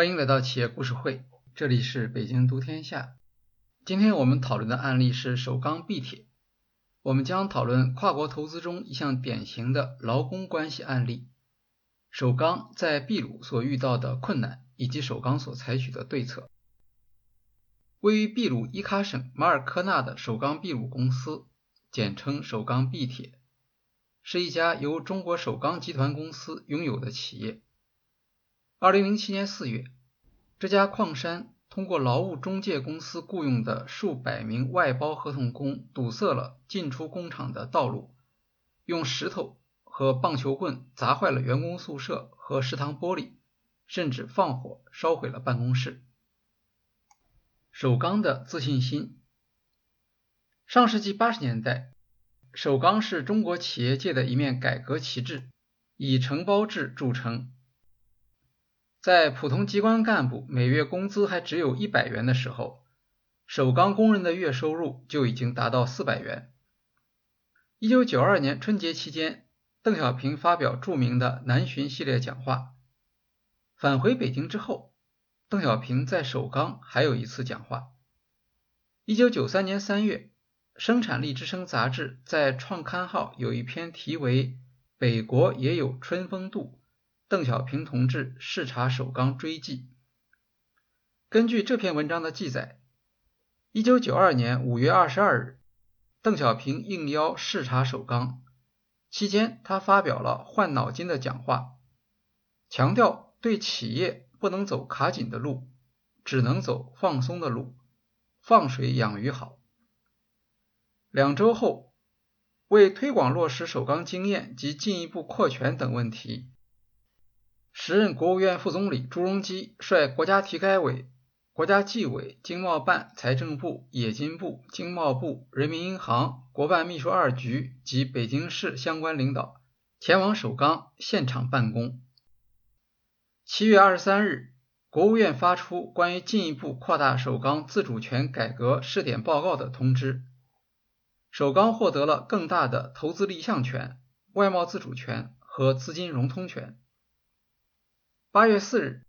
欢迎来到企业故事会，这里是北京读天下。今天我们讨论的案例是首钢必铁，我们将讨论跨国投资中一项典型的劳工关系案例——首钢在秘鲁所遇到的困难以及首钢所采取的对策。位于秘鲁伊卡省马尔科纳的首钢秘鲁公司，简称首钢必铁，是一家由中国首钢集团公司拥有的企业。二零零七年四月，这家矿山通过劳务中介公司雇佣的数百名外包合同工堵塞了进出工厂的道路，用石头和棒球棍砸坏了员工宿舍和食堂玻璃，甚至放火烧毁了办公室。首钢的自信心。上世纪八十年代，首钢是中国企业界的一面改革旗帜，以承包制著称。在普通机关干部每月工资还只有一百元的时候，首钢工人的月收入就已经达到四百元。一九九二年春节期间，邓小平发表著名的南巡系列讲话。返回北京之后，邓小平在首钢还有一次讲话。一九九三年三月，《生产力之声》杂志在创刊号有一篇题为《北国也有春风度》。邓小平同志视察首钢追记。根据这篇文章的记载，一九九二年五月二十二日，邓小平应邀视察首钢，期间他发表了换脑筋的讲话，强调对企业不能走卡紧的路，只能走放松的路，放水养鱼好。两周后，为推广落实首钢经验及进一步扩权等问题。时任国务院副总理朱镕基率国家体改委、国家纪委、经贸办、财政部、冶金部、经贸部、人民银行、国办秘书二局及北京市相关领导前往首钢现场办公。七月二十三日，国务院发出关于进一步扩大首钢自主权改革试点报告的通知，首钢获得了更大的投资立项权、外贸自主权和资金融通权。八月四日，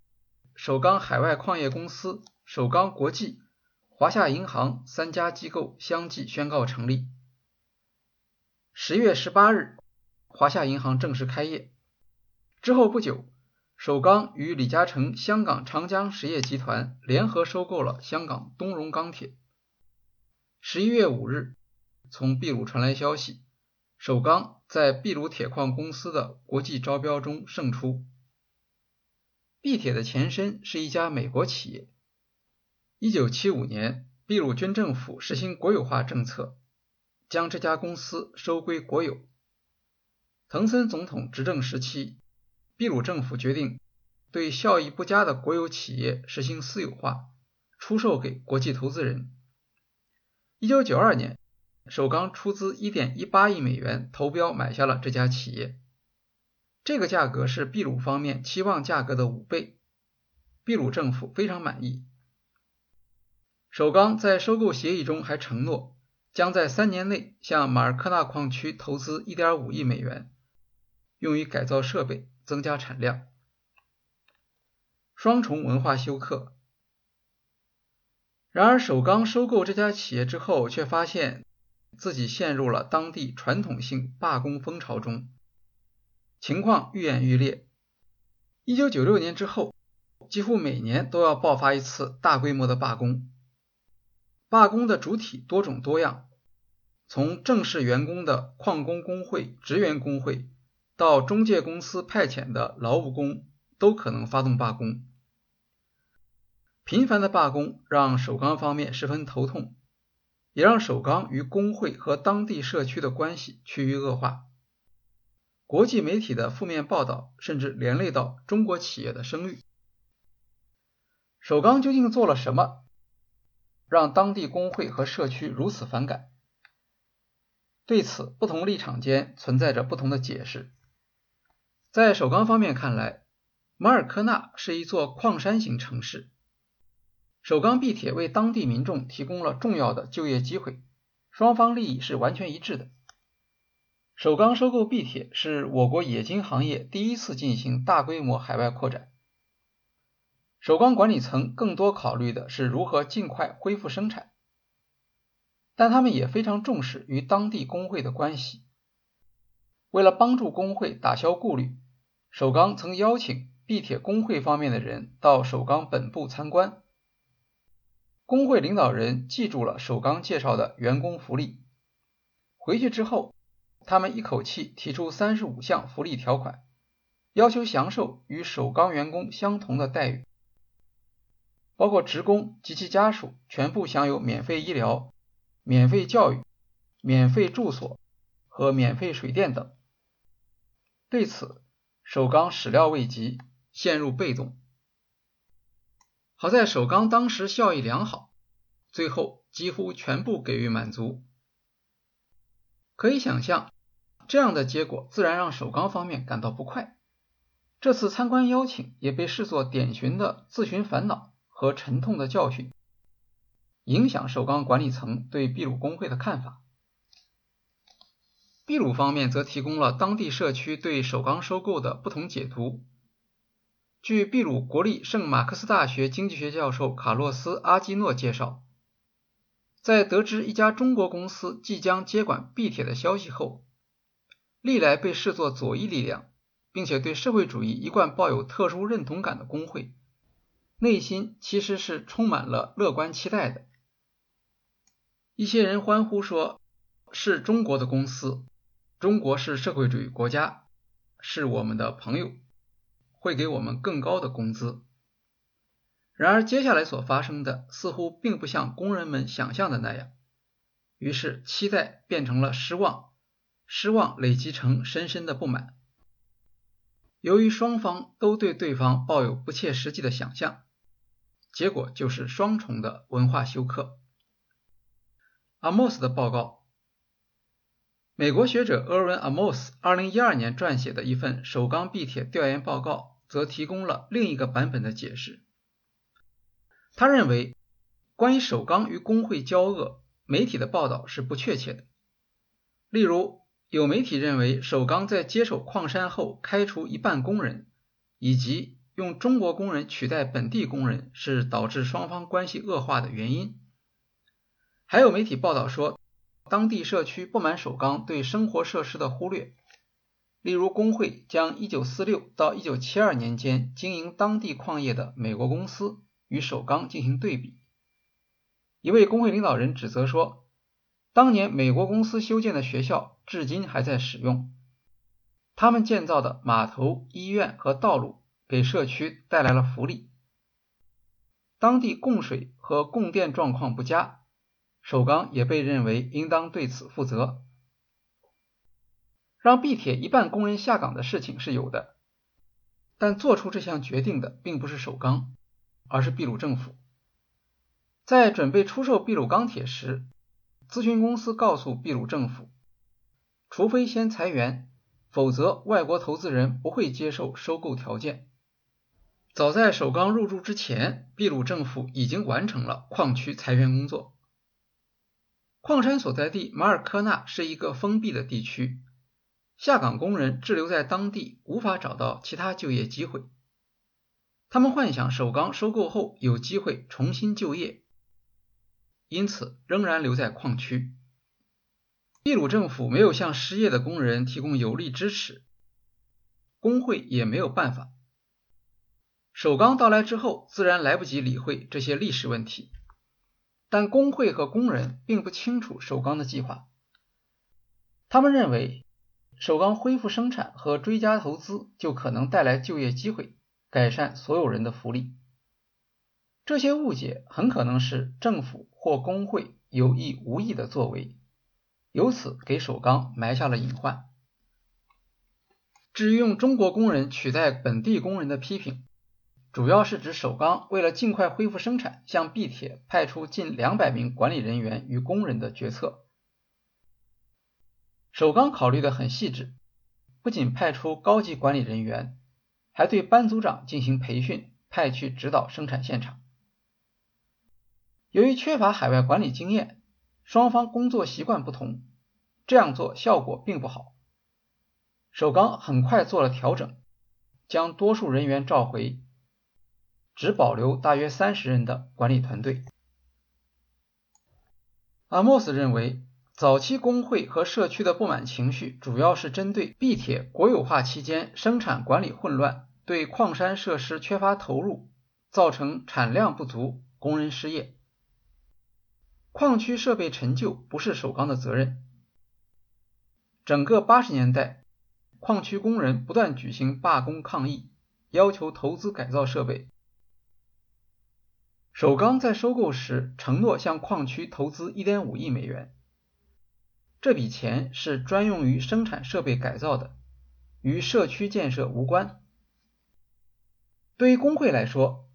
首钢海外矿业公司、首钢国际、华夏银行三家机构相继宣告成立。十月十八日，华夏银行正式开业。之后不久，首钢与李嘉诚香港长江实业集团联合收购了香港东荣钢铁。十一月五日，从秘鲁传来消息，首钢在秘鲁铁矿公司的国际招标中胜出。地铁的前身是一家美国企业。一九七五年，秘鲁军政府实行国有化政策，将这家公司收归国有。藤森总统执政时期，秘鲁政府决定对效益不佳的国有企业实行私有化，出售给国际投资人。一九九二年，首钢出资一点一八亿美元投标买下了这家企业。这个价格是秘鲁方面期望价格的五倍，秘鲁政府非常满意。首钢在收购协议中还承诺，将在三年内向马尔科纳矿区投资一点五亿美元，用于改造设备、增加产量。双重文化休克。然而，首钢收购这家企业之后，却发现自己陷入了当地传统性罢工风潮中。情况愈演愈烈。一九九六年之后，几乎每年都要爆发一次大规模的罢工。罢工的主体多种多样，从正式员工的矿工工会、职员工会，到中介公司派遣的劳务工，都可能发动罢工。频繁的罢工让首钢方面十分头痛，也让首钢与工会和当地社区的关系趋于恶化。国际媒体的负面报道，甚至连累到中国企业的声誉。首钢究竟做了什么，让当地工会和社区如此反感？对此，不同立场间存在着不同的解释。在首钢方面看来，马尔科纳是一座矿山型城市，首钢地铁为当地民众提供了重要的就业机会，双方利益是完全一致的。首钢收购必铁是我国冶金行业第一次进行大规模海外扩展。首钢管理层更多考虑的是如何尽快恢复生产，但他们也非常重视与当地工会的关系。为了帮助工会打消顾虑，首钢曾邀请地铁工会方面的人到首钢本部参观。工会领导人记住了首钢介绍的员工福利，回去之后，他们一口气提出三十五项福利条款，要求享受与首钢员工相同的待遇。包括职工及其家属全部享有免费医疗、免费教育、免费住所和免费水电等。对此，首钢始料未及，陷入被动。好在首钢当时效益良好，最后几乎全部给予满足。可以想象，这样的结果自然让首钢方面感到不快。这次参观邀请也被视作典型的自寻烦恼。和沉痛的教训，影响首钢管理层对秘鲁工会的看法。秘鲁方面则提供了当地社区对首钢收购的不同解读。据秘鲁国立圣马克思大学经济学教授卡洛斯·阿基诺介绍，在得知一家中国公司即将接管地铁的消息后，历来被视作左翼力量，并且对社会主义一贯抱有特殊认同感的工会。内心其实是充满了乐观期待的。一些人欢呼说：“是中国的公司，中国是社会主义国家，是我们的朋友，会给我们更高的工资。”然而，接下来所发生的似乎并不像工人们想象的那样。于是，期待变成了失望，失望累积成深深的不满。由于双方都对对方抱有不切实际的想象。结果就是双重的文化休克。阿莫斯的报告，美国学者厄文·阿莫斯2012年撰写的一份首钢地铁调研报告，则提供了另一个版本的解释。他认为，关于首钢与工会交恶，媒体的报道是不确切的。例如，有媒体认为首钢在接手矿山后开除一半工人，以及。用中国工人取代本地工人是导致双方关系恶化的原因。还有媒体报道说，当地社区不满首钢对生活设施的忽略，例如工会将1946到1972年间经营当地矿业的美国公司与首钢进行对比。一位工会领导人指责说，当年美国公司修建的学校至今还在使用，他们建造的码头、医院和道路。给社区带来了福利。当地供水和供电状况不佳，首钢也被认为应当对此负责。让地铁一半工人下岗的事情是有的，但做出这项决定的并不是首钢，而是秘鲁政府。在准备出售秘鲁钢铁时，咨询公司告诉秘鲁政府，除非先裁员，否则外国投资人不会接受收购条件。早在首钢入驻之前，秘鲁政府已经完成了矿区裁员工作。矿山所在地马尔科纳是一个封闭的地区，下岗工人滞留在当地，无法找到其他就业机会。他们幻想首钢收购后有机会重新就业，因此仍然留在矿区。秘鲁政府没有向失业的工人提供有力支持，工会也没有办法。首钢到来之后，自然来不及理会这些历史问题，但工会和工人并不清楚首钢的计划。他们认为，首钢恢复生产和追加投资就可能带来就业机会，改善所有人的福利。这些误解很可能是政府或工会有意无意的作为，由此给首钢埋下了隐患。至于用中国工人取代本地工人的批评，主要是指首钢为了尽快恢复生产，向地铁派出近两百名管理人员与工人的决策。首钢考虑的很细致，不仅派出高级管理人员，还对班组长进行培训，派去指导生产现场。由于缺乏海外管理经验，双方工作习惯不同，这样做效果并不好。首钢很快做了调整，将多数人员召回。只保留大约三十人的管理团队。阿莫斯认为，早期工会和社区的不满情绪主要是针对地铁国有化期间生产管理混乱、对矿山设施缺乏投入，造成产量不足、工人失业。矿区设备陈旧不是首钢的责任。整个八十年代，矿区工人不断举行罢工抗议，要求投资改造设备。首钢在收购时承诺向矿区投资1.5亿美元，这笔钱是专用于生产设备改造的，与社区建设无关。对于工会来说，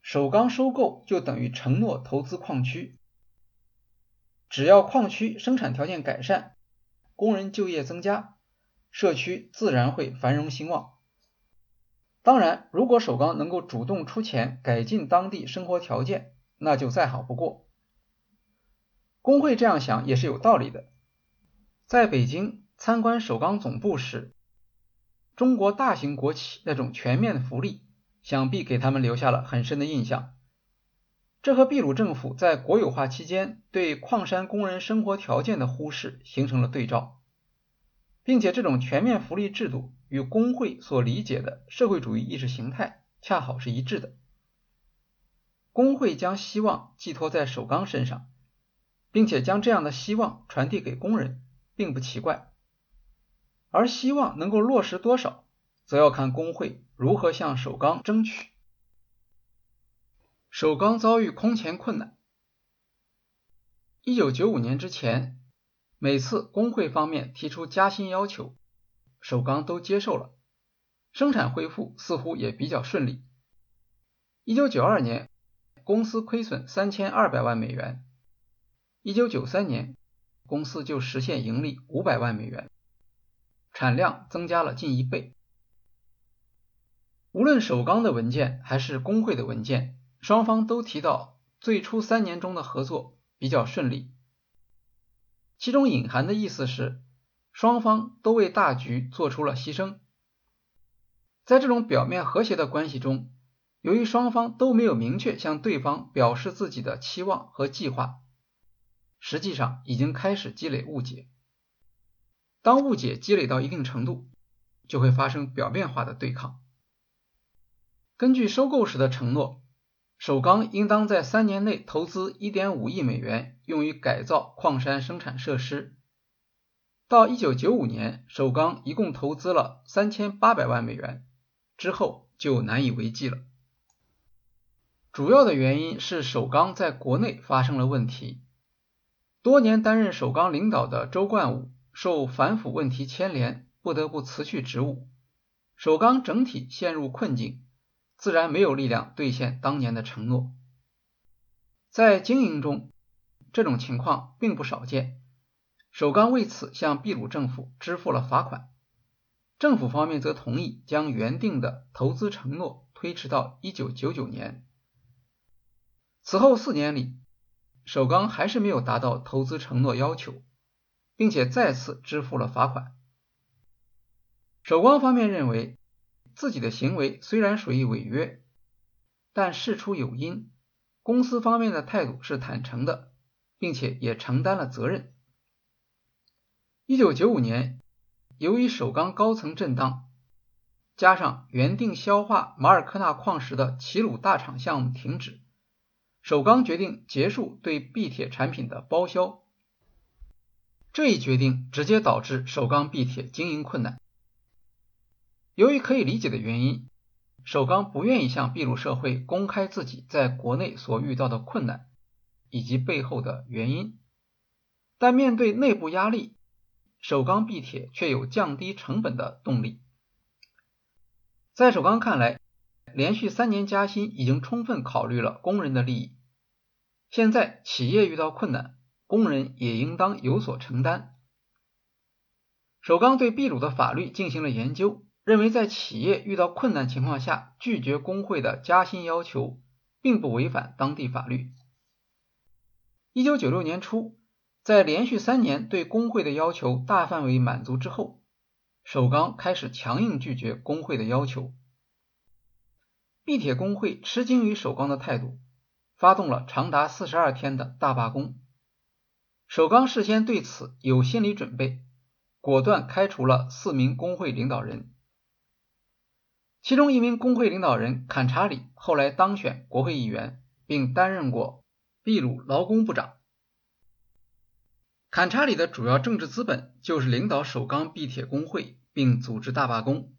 首钢收购就等于承诺投资矿区，只要矿区生产条件改善，工人就业增加，社区自然会繁荣兴旺。当然，如果首钢能够主动出钱改进当地生活条件，那就再好不过。工会这样想也是有道理的。在北京参观首钢总部时，中国大型国企那种全面的福利，想必给他们留下了很深的印象。这和秘鲁政府在国有化期间对矿山工人生活条件的忽视形成了对照，并且这种全面福利制度。与工会所理解的社会主义意识形态恰好是一致的。工会将希望寄托在首钢身上，并且将这样的希望传递给工人，并不奇怪。而希望能够落实多少，则要看工会如何向首钢争取。首钢遭遇空前困难。一九九五年之前，每次工会方面提出加薪要求。首钢都接受了，生产恢复似乎也比较顺利。一九九二年，公司亏损三千二百万美元；一九九三年，公司就实现盈利五百万美元，产量增加了近一倍。无论首钢的文件还是工会的文件，双方都提到最初三年中的合作比较顺利，其中隐含的意思是。双方都为大局做出了牺牲，在这种表面和谐的关系中，由于双方都没有明确向对方表示自己的期望和计划，实际上已经开始积累误解。当误解积累到一定程度，就会发生表面化的对抗。根据收购时的承诺，首钢应当在三年内投资1.5亿美元，用于改造矿山生产设施。到一九九五年，首钢一共投资了三千八百万美元，之后就难以为继了。主要的原因是首钢在国内发生了问题。多年担任首钢领导的周冠武受反腐问题牵连，不得不辞去职务，首钢整体陷入困境，自然没有力量兑现当年的承诺。在经营中，这种情况并不少见。首钢为此向秘鲁政府支付了罚款，政府方面则同意将原定的投资承诺推迟到一九九九年。此后四年里，首钢还是没有达到投资承诺要求，并且再次支付了罚款。首钢方面认为自己的行为虽然属于违约，但事出有因，公司方面的态度是坦诚的，并且也承担了责任。一九九五年，由于首钢高层震荡，加上原定消化马尔科纳矿石的齐鲁大厂项目停止，首钢决定结束对壁铁产品的包销。这一决定直接导致首钢壁铁经营困难。由于可以理解的原因，首钢不愿意向秘鲁社会公开自己在国内所遇到的困难以及背后的原因，但面对内部压力。首钢壁铁却有降低成本的动力。在首钢看来，连续三年加薪已经充分考虑了工人的利益。现在企业遇到困难，工人也应当有所承担。首钢对秘鲁的法律进行了研究，认为在企业遇到困难情况下拒绝工会的加薪要求，并不违反当地法律。一九九六年初。在连续三年对工会的要求大范围满足之后，首钢开始强硬拒绝工会的要求。碧铁工会吃惊于首钢的态度，发动了长达四十二天的大罢工。首钢事先对此有心理准备，果断开除了四名工会领导人。其中一名工会领导人坎查里后来当选国会议员，并担任过秘鲁劳工部长。坎查里的主要政治资本就是领导首钢碧铁工会，并组织大罢工。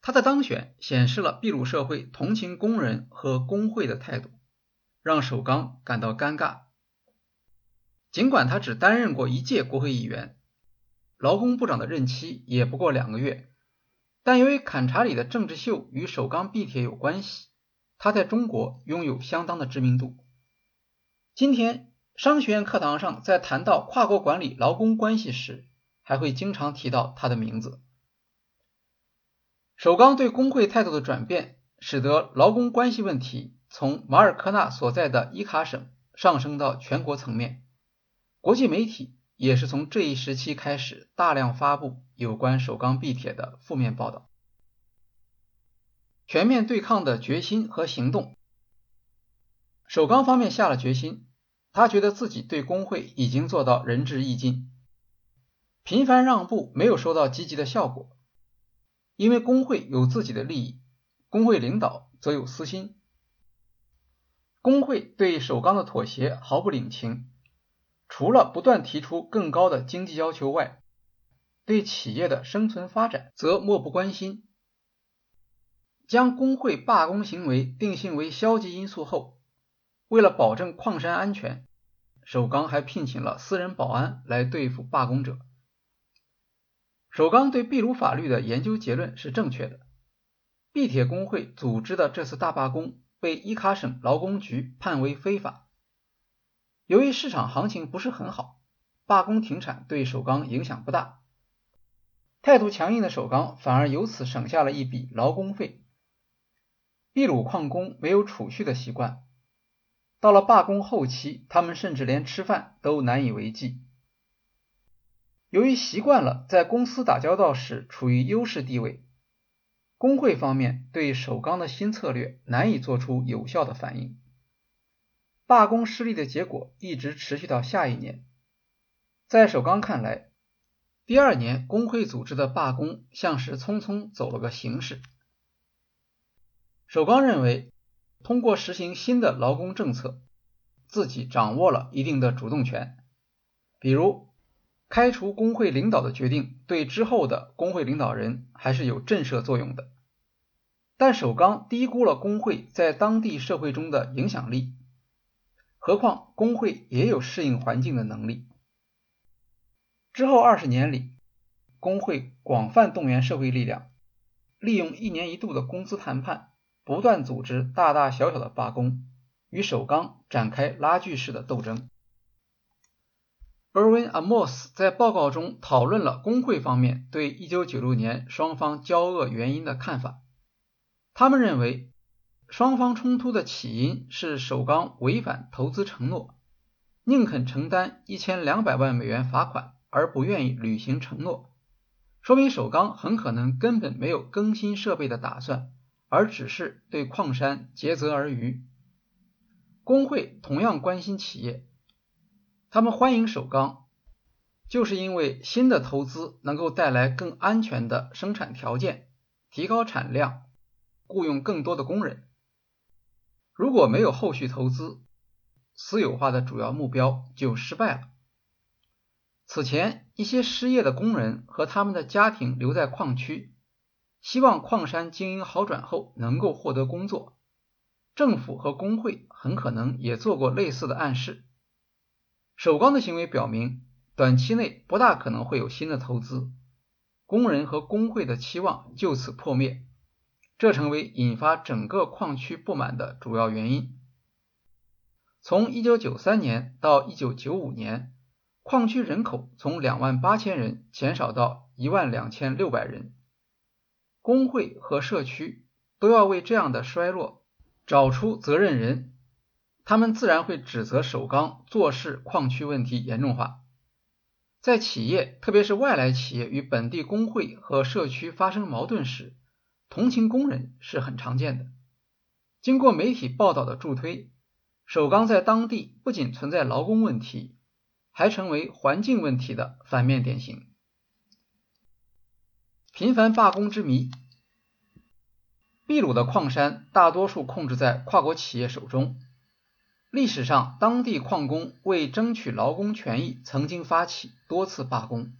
他的当选显示了秘鲁社会同情工人和工会的态度，让首钢感到尴尬。尽管他只担任过一届国会议员，劳工部长的任期也不过两个月。但由于坎查里的政治秀与首钢地铁有关系，他在中国拥有相当的知名度。今天商学院课堂上在谈到跨国管理劳工关系时，还会经常提到他的名字。首钢对工会态度的转变，使得劳工关系问题从马尔科纳所在的伊卡省上升到全国层面。国际媒体。也是从这一时期开始，大量发布有关首钢必铁的负面报道。全面对抗的决心和行动，首钢方面下了决心，他觉得自己对工会已经做到仁至义尽。频繁让步没有收到积极的效果，因为工会有自己的利益，工会领导则有私心。工会对首钢的妥协毫不领情。除了不断提出更高的经济要求外，对企业的生存发展则漠不关心。将工会罢工行为定性为消极因素后，为了保证矿山安全，首钢还聘请了私人保安来对付罢工者。首钢对秘鲁法律的研究结论是正确的。毕铁工会组织的这次大罢工被伊卡省劳工局判为非法。由于市场行情不是很好，罢工停产对首钢影响不大。态度强硬的首钢反而由此省下了一笔劳工费。秘鲁矿工没有储蓄的习惯，到了罢工后期，他们甚至连吃饭都难以为继。由于习惯了在公司打交道时处于优势地位，工会方面对首钢的新策略难以做出有效的反应。罢工失利的结果一直持续到下一年。在首钢看来，第二年工会组织的罢工像是匆匆走了个形式。首钢认为，通过实行新的劳工政策，自己掌握了一定的主动权。比如，开除工会领导的决定对之后的工会领导人还是有震慑作用的。但首钢低估了工会在当地社会中的影响力。何况工会也有适应环境的能力。之后二十年里，工会广泛动员社会力量，利用一年一度的工资谈判，不断组织大大小小的罢工，与首钢展开拉锯式的斗争。Erwin Amos 在报告中讨论了工会方面对1996年双方交恶原因的看法，他们认为。双方冲突的起因是首钢违反投资承诺，宁肯承担一千两百万美元罚款，而不愿意履行承诺，说明首钢很可能根本没有更新设备的打算，而只是对矿山竭泽而渔。工会同样关心企业，他们欢迎首钢，就是因为新的投资能够带来更安全的生产条件，提高产量，雇佣更多的工人。如果没有后续投资，私有化的主要目标就失败了。此前，一些失业的工人和他们的家庭留在矿区，希望矿山经营好转后能够获得工作。政府和工会很可能也做过类似的暗示。首钢的行为表明，短期内不大可能会有新的投资，工人和工会的期望就此破灭。这成为引发整个矿区不满的主要原因。从1993年到1995年，矿区人口从2万8千人减少到1万2600人。工会和社区都要为这样的衰落找出责任人，他们自然会指责首钢做事矿区问题严重化。在企业，特别是外来企业与本地工会和社区发生矛盾时，同情工人是很常见的，经过媒体报道的助推，首钢在当地不仅存在劳工问题，还成为环境问题的反面典型。频繁罢工之谜。秘鲁的矿山大多数控制在跨国企业手中。历史上，当地矿工为争取劳工权益，曾经发起多次罢工。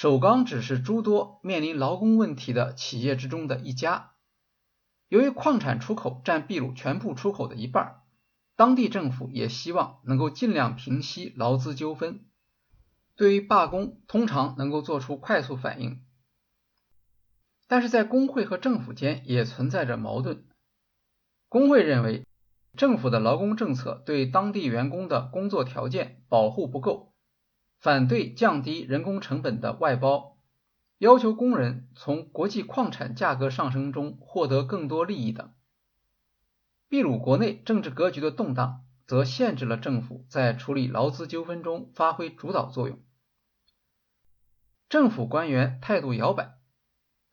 首钢只是诸多面临劳工问题的企业之中的一家。由于矿产出口占秘鲁全部出口的一半，当地政府也希望能够尽量平息劳资纠纷。对于罢工，通常能够做出快速反应。但是在工会和政府间也存在着矛盾。工会认为，政府的劳工政策对当地员工的工作条件保护不够，反对降低人工成本的外包，要求工人从国际矿产价格上升中获得更多利益等。秘鲁国内政治格局的动荡，则限制了政府在处理劳资纠纷中发挥主导作用。政府官员态度摇摆。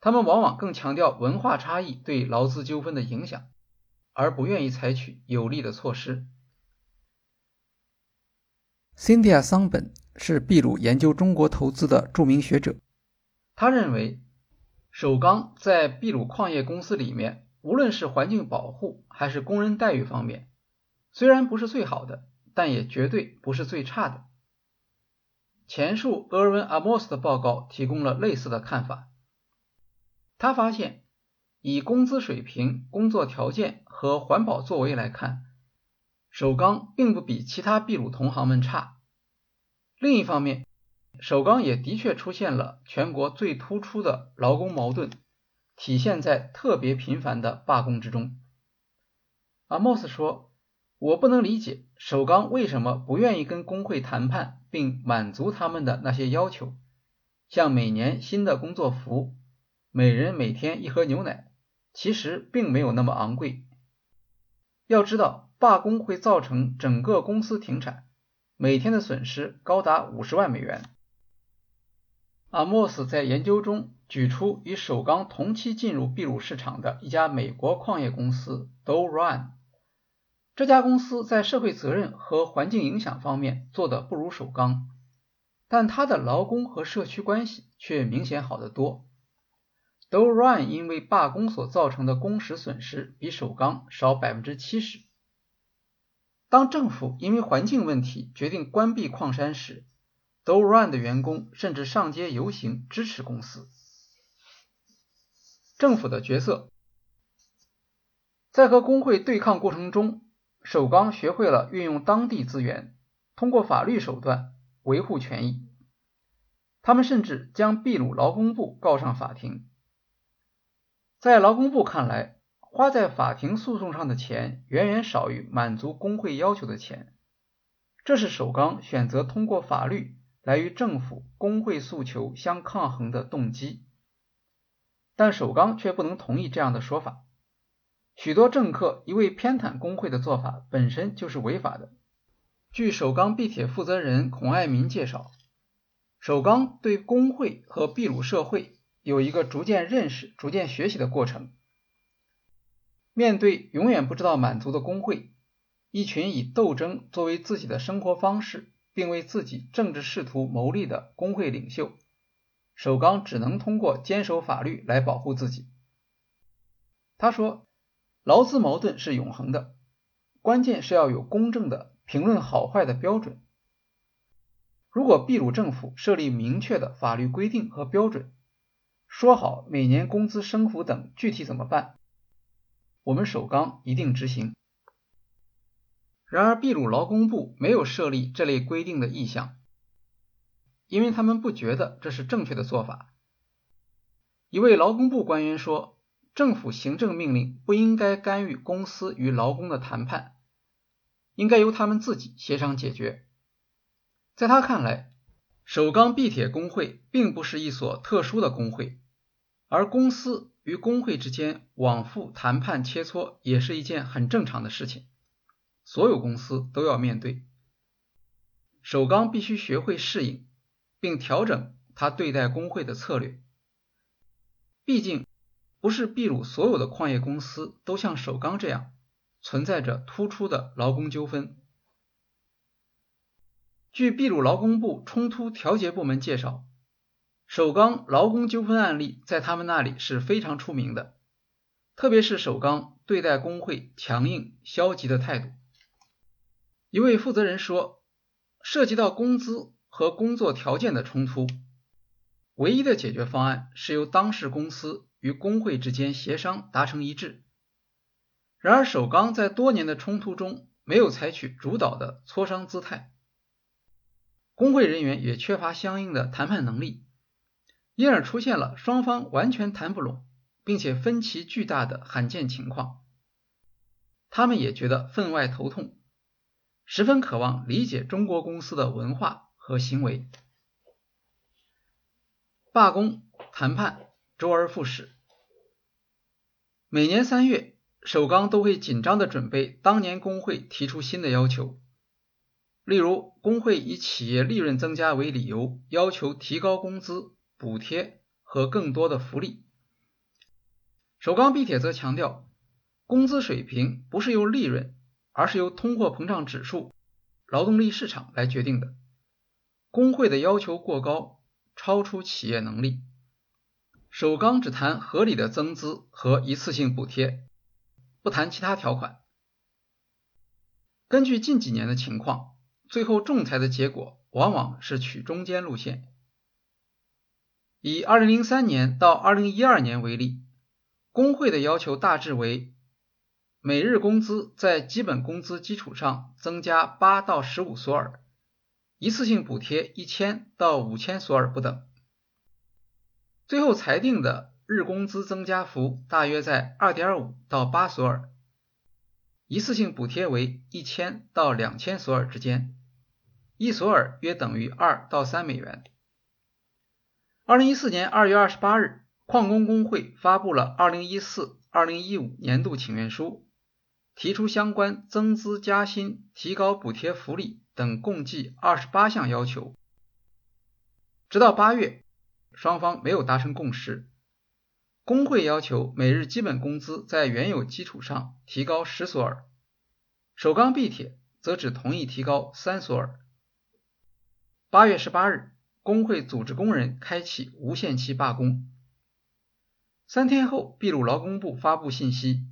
他们往往更强调文化差异对劳资纠纷的影响，而不愿意采取有力的措施。Cynthia 桑本是秘鲁研究中国投资的著名学者，他认为，首钢在秘鲁矿业公司里面，无论是环境保护还是工人待遇方面，虽然不是最好的，但也绝对不是最差的。前述厄尔文·阿莫斯的报告提供了类似的看法。他发现，以工资水平、工作条件和环保作为来看，首钢并不比其他秘鲁同行们差。另一方面，首钢也的确出现了全国最突出的劳工矛盾，体现在特别频繁的罢工之中。阿莫斯说：“我不能理解首钢为什么不愿意跟工会谈判，并满足他们的那些要求，像每年新的工作服。”每人每天一盒牛奶，其实并没有那么昂贵。要知道，罢工会造成整个公司停产，每天的损失高达五十万美元。阿莫斯在研究中举出与首钢同期进入秘鲁市场的一家美国矿业公司 Do Run，这家公司在社会责任和环境影响方面做的不如首钢，但它的劳工和社区关系却明显好得多。Do Run 因为罢工所造成的工时损失比首钢少百分之七十。当政府因为环境问题决定关闭矿山时，Do Run 的员工甚至上街游行支持公司。政府的角色在和工会对抗过程中，首钢学会了运用当地资源，通过法律手段维护权益。他们甚至将秘鲁劳工部告上法庭。在劳工部看来，花在法庭诉讼上的钱远远少于满足工会要求的钱，这是首钢选择通过法律来与政府工会诉求相抗衡的动机。但首钢却不能同意这样的说法。许多政客一味偏袒工会的做法本身就是违法的。据首钢必铁负责人孔爱民介绍，首钢对工会和秘鲁社会。有一个逐渐认识、逐渐学习的过程。面对永远不知道满足的工会，一群以斗争作为自己的生活方式，并为自己政治仕途谋利的工会领袖，首钢只能通过坚守法律来保护自己。他说：“劳资矛盾是永恒的，关键是要有公正的评论好坏的标准。如果秘鲁政府设立明确的法律规定和标准，说好每年工资升幅等，具体怎么办？我们首钢一定执行。然而，秘鲁劳工部没有设立这类规定的意向，因为他们不觉得这是正确的做法。一位劳工部官员说：“政府行政命令不应该干预公司与劳工的谈判，应该由他们自己协商解决。”在他看来，首钢必铁工会并不是一所特殊的工会。而公司与工会之间往复谈判切磋也是一件很正常的事情，所有公司都要面对。首钢必须学会适应，并调整他对待工会的策略。毕竟，不是秘鲁所有的矿业公司都像首钢这样存在着突出的劳工纠纷。据秘鲁劳工部冲突调解部门介绍，首钢劳工纠纷案例在他们那里是非常出名的，特别是首钢对待工会强硬、消极的态度。一位负责人说，涉及到工资和工作条件的冲突，唯一的解决方案是由当事公司与工会之间协商达成一致。然而，首钢在多年的冲突中没有采取主导的磋商姿态。工会人员也缺乏相应的谈判能力，因而出现了双方完全谈不拢，并且分歧巨大的罕见情况。他们也觉得分外头痛，十分渴望理解中国公司的文化和行为。罢工谈判周而复始，每年三月，首钢都会紧张地准备当年工会提出新的要求。例如，工会以企业利润增加为理由，要求提高工资、补贴和更多的福利。首钢毕铁则强调，工资水平不是由利润，而是由通货膨胀指数、劳动力市场来决定的。工会的要求过高，超出企业能力。首钢只谈合理的增资和一次性补贴，不谈其他条款。根据近几年的情况。最后仲裁的结果往往是取中间路线。以2003年到2012年为例，工会的要求大致为：每日工资在基本工资基础上增加8到15索尔，一次性补贴1000到5000索尔不等。最后裁定的日工资增加幅大约在2.5到8索尔，一次性补贴为1000到2000索尔之间。一索尔约等于二到三美元。二零一四年二月二十八日，矿工工会发布了二零一四二零一五年度请愿书，提出相关增资加薪、提高补贴福利等共计二十八项要求。直到八月，双方没有达成共识。工会要求每日基本工资在原有基础上提高十索尔，首钢必铁则只同意提高三索尔。八月十八日，工会组织工人开启无限期罢工。三天后，秘鲁劳工部发布信息，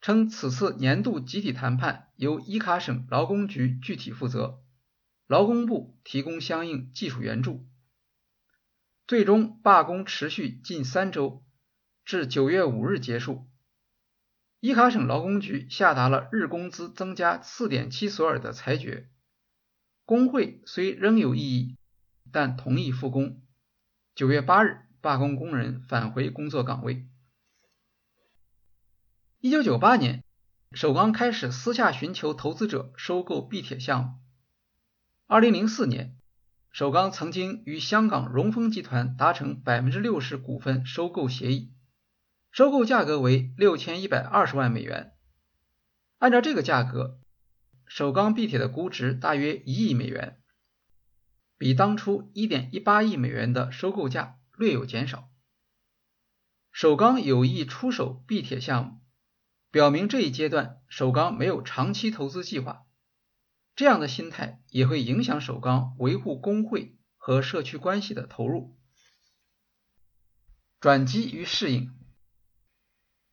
称此次年度集体谈判由伊卡省劳工局具体负责，劳工部提供相应技术援助。最终，罢工持续近三周，至九月五日结束。伊卡省劳工局下达了日工资增加四点七索尔的裁决。工会虽仍有异议，但同意复工。九月八日，罢工工人返回工作岗位。一九九八年，首钢开始私下寻求投资者收购必铁项目。二零零四年，首钢曾经与香港荣丰集团达成百分之六十股份收购协议，收购价格为六千一百二十万美元。按照这个价格。首钢必铁的估值大约一亿美元，比当初一点一八亿美元的收购价略有减少。首钢有意出手必铁项目，表明这一阶段首钢没有长期投资计划。这样的心态也会影响首钢维护工会和社区关系的投入。转机与适应，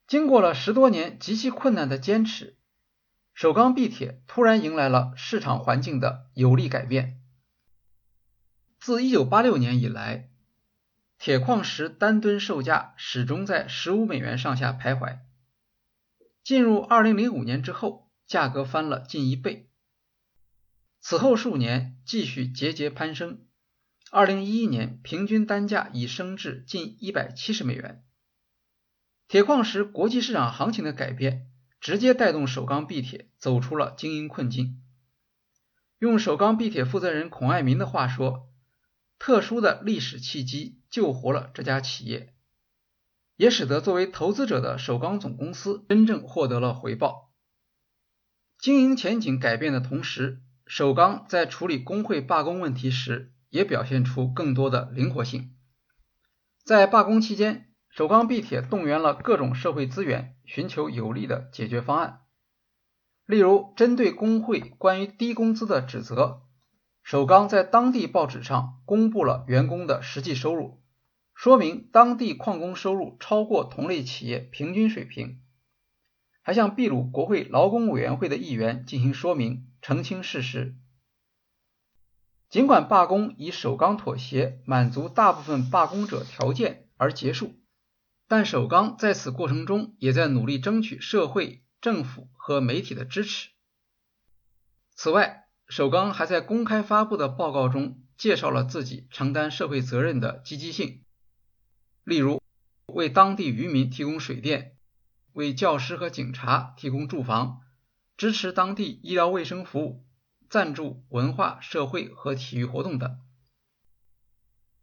经过了十多年极其困难的坚持。首钢必铁突然迎来了市场环境的有力改变。自1986年以来，铁矿石单吨售价始终在15美元上下徘徊。进入2005年之后，价格翻了近一倍。此后数年继续节节攀升，2011年平均单价已升至近170美元。铁矿石国际市场行情的改变。直接带动首钢必铁走出了经营困境。用首钢必铁负责人孔爱民的话说：“特殊的历史契机救活了这家企业，也使得作为投资者的首钢总公司真正获得了回报。经营前景改变的同时，首钢在处理工会罢工问题时也表现出更多的灵活性。在罢工期间，首钢地铁动员了各种社会资源，寻求有力的解决方案。例如，针对工会关于低工资的指责，首钢在当地报纸上公布了员工的实际收入，说明当地矿工收入超过同类企业平均水平，还向秘鲁国会劳工委员会的议员进行说明，澄清事实。尽管罢工以首钢妥协满足大部分罢工者条件而结束，但首钢在此过程中也在努力争取社会、政府和媒体的支持。此外，首钢还在公开发布的报告中介绍了自己承担社会责任的积极性，例如为当地渔民提供水电，为教师和警察提供住房，支持当地医疗卫生服务。赞助文化、社会和体育活动等。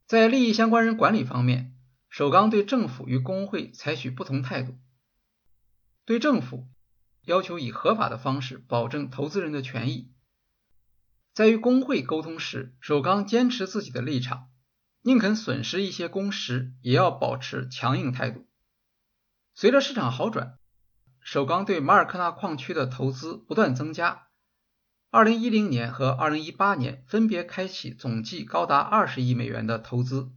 在利益相关人管理方面，首钢对政府与工会采取不同态度。对政府要求以合法的方式保证投资人的权益。在与工会沟通时，首钢坚持自己的立场，宁肯损失一些工时，也要保持强硬态度。随着市场好转，首钢对马尔科纳矿区的投资不断增加。二零一零年和二零一八年分别开启总计高达二十亿美元的投资，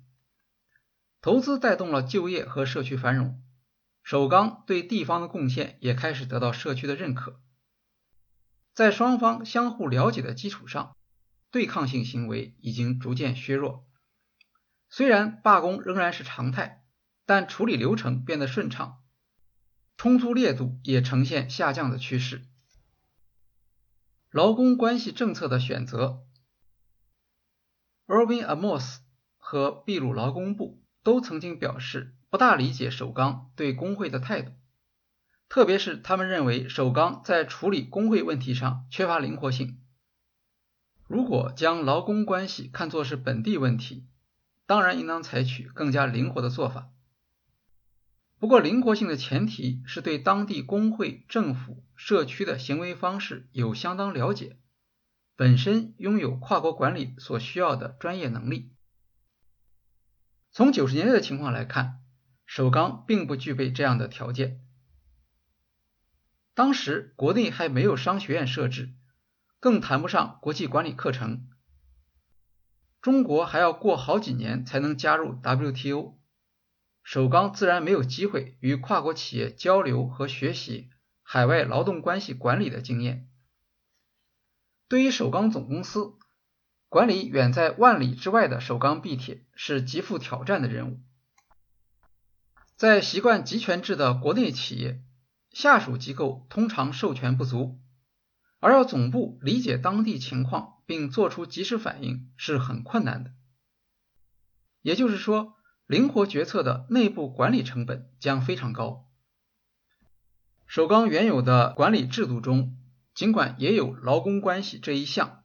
投资带动了就业和社区繁荣。首钢对地方的贡献也开始得到社区的认可。在双方相互了解的基础上，对抗性行为已经逐渐削弱。虽然罢工仍然是常态，但处理流程变得顺畅，冲突烈度也呈现下降的趋势。劳工关系政策的选择，Erwin Amos 和秘鲁劳工部都曾经表示不大理解首钢对工会的态度，特别是他们认为首钢在处理工会问题上缺乏灵活性。如果将劳工关系看作是本地问题，当然应当采取更加灵活的做法。不过，灵活性的前提是对当地工会、政府、社区的行为方式有相当了解，本身拥有跨国管理所需要的专业能力。从九十年代的情况来看，首钢并不具备这样的条件。当时国内还没有商学院设置，更谈不上国际管理课程。中国还要过好几年才能加入 WTO。首钢自然没有机会与跨国企业交流和学习海外劳动关系管理的经验。对于首钢总公司管理远在万里之外的首钢必铁是极富挑战的任务。在习惯集权制的国内企业，下属机构通常授权不足，而要总部理解当地情况并做出及时反应是很困难的。也就是说。灵活决策的内部管理成本将非常高。首钢原有的管理制度中，尽管也有劳工关系这一项，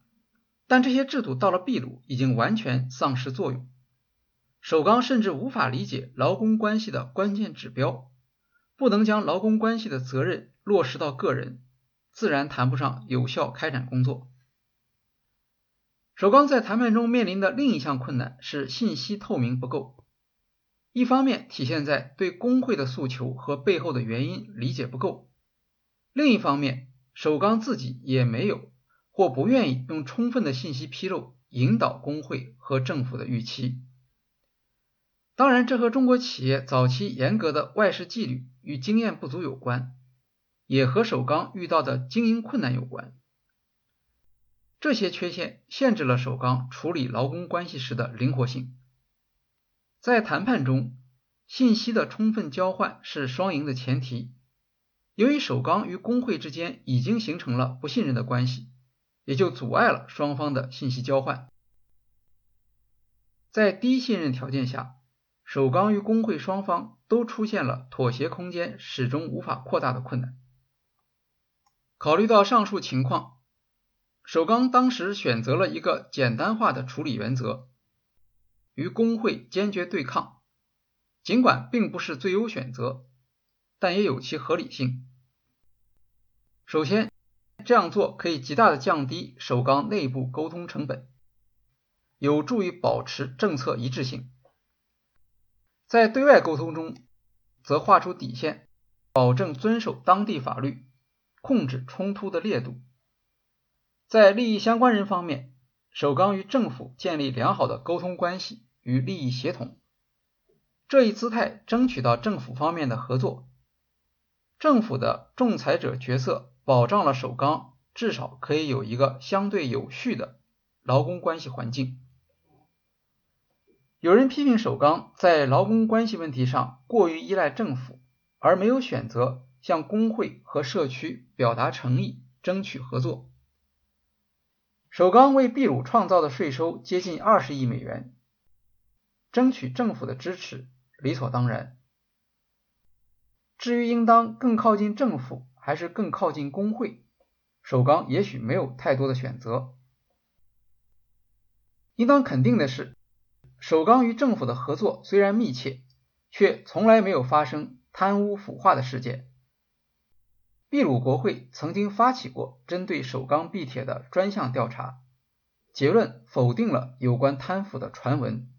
但这些制度到了秘鲁已经完全丧失作用。首钢甚至无法理解劳工关系的关键指标，不能将劳工关系的责任落实到个人，自然谈不上有效开展工作。首钢在谈判中面临的另一项困难是信息透明不够。一方面体现在对工会的诉求和背后的原因理解不够，另一方面，首钢自己也没有或不愿意用充分的信息披露引导工会和政府的预期。当然，这和中国企业早期严格的外事纪律与经验不足有关，也和首钢遇到的经营困难有关。这些缺陷限制了首钢处理劳工关系时的灵活性。在谈判中，信息的充分交换是双赢的前提。由于首钢与工会之间已经形成了不信任的关系，也就阻碍了双方的信息交换。在低信任条件下，首钢与工会双方都出现了妥协空间始终无法扩大的困难。考虑到上述情况，首钢当时选择了一个简单化的处理原则。与工会坚决对抗，尽管并不是最优选择，但也有其合理性。首先，这样做可以极大的降低首钢内部沟通成本，有助于保持政策一致性。在对外沟通中，则画出底线，保证遵守当地法律，控制冲突的烈度。在利益相关人方面，首钢与政府建立良好的沟通关系与利益协同，这一姿态争取到政府方面的合作。政府的仲裁者角色保障了首钢至少可以有一个相对有序的劳工关系环境。有人批评首钢在劳工关系问题上过于依赖政府，而没有选择向工会和社区表达诚意，争取合作。首钢为秘鲁创造的税收接近二十亿美元，争取政府的支持理所当然。至于应当更靠近政府还是更靠近工会，首钢也许没有太多的选择。应当肯定的是。首钢与政府的合作虽然密切，却从来没有发生贪污腐化的事件。秘鲁国会曾经发起过针对首钢必铁的专项调查，结论否定了有关贪腐的传闻。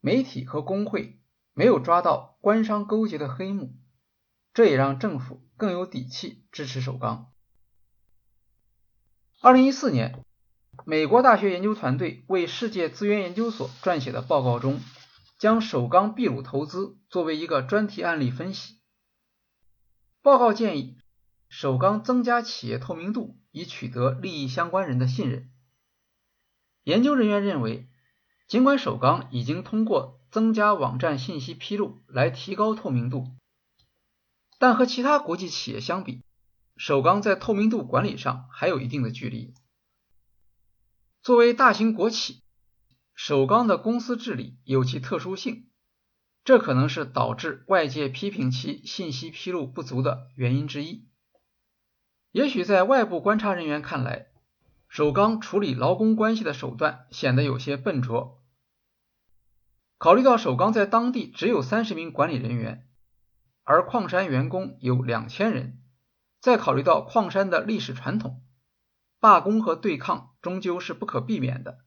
媒体和工会没有抓到官商勾结的黑幕，这也让政府更有底气支持首钢。二零一四年。美国大学研究团队为世界资源研究所撰写的报告中，将首钢秘鲁投资作为一个专题案例分析。报告建议首钢增加企业透明度，以取得利益相关人的信任。研究人员认为，尽管首钢已经通过增加网站信息披露来提高透明度，但和其他国际企业相比，首钢在透明度管理上还有一定的距离。作为大型国企，首钢的公司治理有其特殊性，这可能是导致外界批评其信息披露不足的原因之一。也许在外部观察人员看来，首钢处理劳工关系的手段显得有些笨拙。考虑到首钢在当地只有三十名管理人员，而矿山员工有两千人，再考虑到矿山的历史传统。罢工和对抗终究是不可避免的。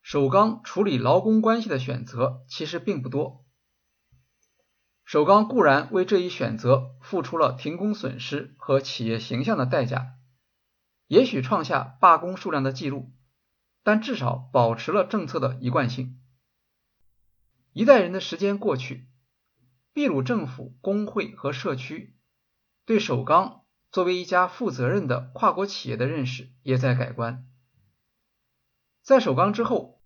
首钢处理劳工关系的选择其实并不多。首钢固然为这一选择付出了停工损失和企业形象的代价，也许创下罢工数量的记录，但至少保持了政策的一贯性。一代人的时间过去，秘鲁政府、工会和社区对首钢。作为一家负责任的跨国企业的认识也在改观。在首钢之后，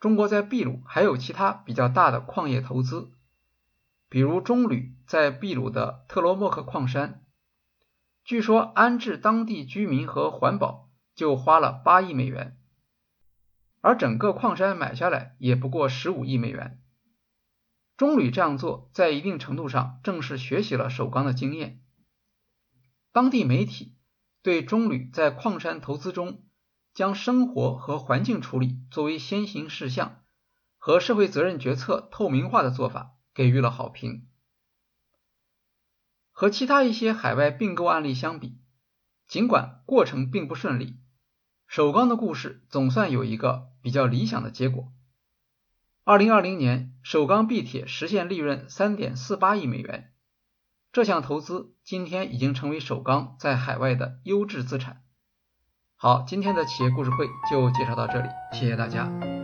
中国在秘鲁还有其他比较大的矿业投资，比如中铝在秘鲁的特罗莫克矿山，据说安置当地居民和环保就花了八亿美元，而整个矿山买下来也不过十五亿美元。中铝这样做在一定程度上正是学习了首钢的经验。当地媒体对中铝在矿山投资中将生活和环境处理作为先行事项和社会责任决策透明化的做法给予了好评。和其他一些海外并购案例相比，尽管过程并不顺利，首钢的故事总算有一个比较理想的结果。二零二零年，首钢必铁实现利润三点四八亿美元。这项投资今天已经成为首钢在海外的优质资产。好，今天的企业故事会就介绍到这里，谢谢大家。